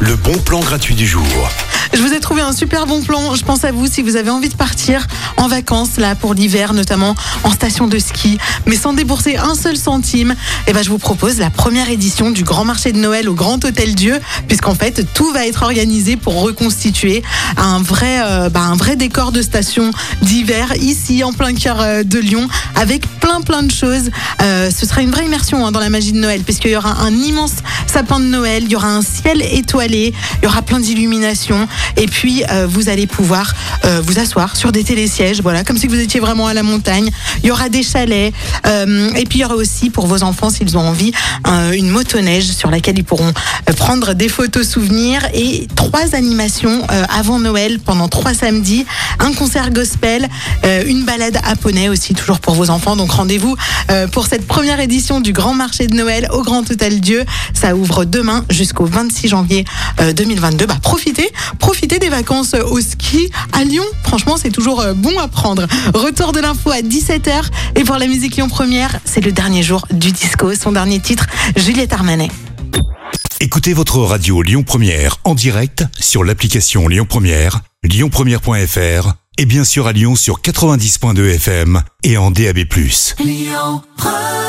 Le bon plan gratuit du jour. Je vous ai trouvé un super bon plan. Je pense à vous si vous avez envie de partir en vacances là pour l'hiver, notamment en station de ski, mais sans débourser un seul centime. Eh ben, je vous propose la première édition du Grand Marché de Noël au Grand Hôtel Dieu, puisqu'en fait tout va être organisé pour reconstituer un vrai, euh, bah, un vrai décor de station d'hiver ici en plein cœur euh, de Lyon, avec plein plein de choses. Euh, ce sera une vraie immersion hein, dans la magie de Noël, puisqu'il y aura un immense sapin de Noël, il y aura un ciel étoilé, il y aura plein d'illuminations. Et puis, euh, vous allez pouvoir euh, vous asseoir sur des télésièges, voilà, comme si vous étiez vraiment à la montagne. Il y aura des chalets. Euh, et puis, il y aura aussi pour vos enfants, s'ils ont envie, une motoneige sur laquelle ils pourront prendre des photos souvenirs et trois animations avant Noël pendant trois samedis, un concert gospel, une balade à poney aussi, toujours pour vos enfants. Donc, rendez-vous pour cette première édition du Grand Marché de Noël au Grand Hôtel Dieu. Ça ouvre demain jusqu'au 26 janvier 2022. Bah, profitez, profitez des vacances au ski à Lyon. Franchement, c'est toujours euh, bon à prendre. Retour de l'info à 17h. Et pour la musique Lyon Première, c'est le dernier jour du disco. Son dernier titre, Juliette Armanet. Écoutez votre radio Lyon Première en direct sur l'application Lyon Première, lyonpremière.fr et bien sûr à Lyon sur 90.2 FM et en DAB+. Lyon Première